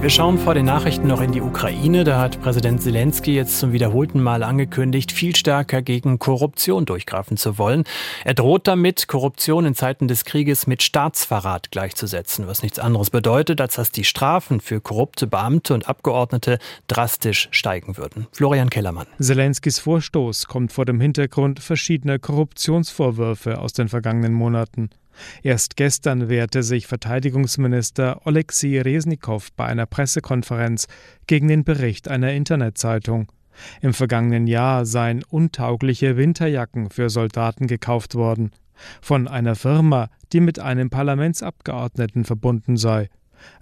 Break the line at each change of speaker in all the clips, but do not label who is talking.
Wir schauen vor den Nachrichten noch in die Ukraine. Da hat Präsident Zelensky jetzt zum wiederholten Mal angekündigt, viel stärker gegen Korruption durchgreifen zu wollen. Er droht damit, Korruption in Zeiten des Krieges mit Staatsverrat gleichzusetzen, was nichts anderes bedeutet, als dass die Strafen für korrupte Beamte und Abgeordnete drastisch steigen würden. Florian Kellermann.
Zelenskys Vorstoß kommt vor dem Hintergrund verschiedener Korruptionsvorwürfe aus den vergangenen Monaten. Erst gestern wehrte sich Verteidigungsminister Oleksiy Resnikow bei einer Pressekonferenz gegen den Bericht einer Internetzeitung. Im vergangenen Jahr seien untaugliche Winterjacken für Soldaten gekauft worden. Von einer Firma, die mit einem Parlamentsabgeordneten verbunden sei.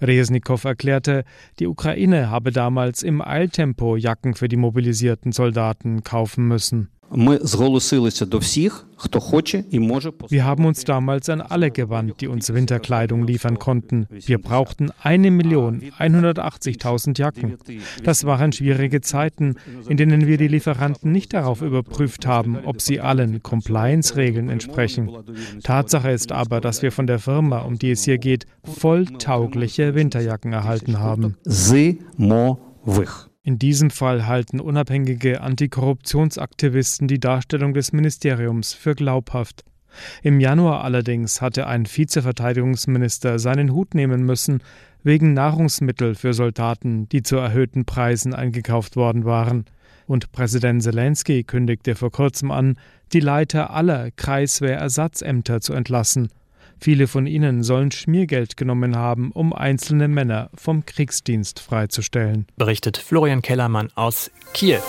Resnikow erklärte, die Ukraine habe damals im Eiltempo Jacken für die mobilisierten Soldaten kaufen müssen. Wir haben uns damals an alle gewandt, die uns Winterkleidung liefern konnten. Wir brauchten eine Million 180.000 Jacken. Das waren schwierige Zeiten, in denen wir die Lieferanten nicht darauf überprüft haben, ob sie allen Compliance-Regeln entsprechen. Tatsache ist aber, dass wir von der Firma, um die es hier geht, volltaugliche Winterjacken erhalten haben. In diesem Fall halten unabhängige Antikorruptionsaktivisten die Darstellung des Ministeriums für glaubhaft. Im Januar allerdings hatte ein Vizeverteidigungsminister seinen Hut nehmen müssen wegen Nahrungsmittel für Soldaten, die zu erhöhten Preisen eingekauft worden waren. Und Präsident Zelensky kündigte vor kurzem an, die Leiter aller Kreiswehrersatzämter zu entlassen. Viele von ihnen sollen Schmiergeld genommen haben, um einzelne Männer vom Kriegsdienst freizustellen.
Berichtet Florian Kellermann aus Kiew.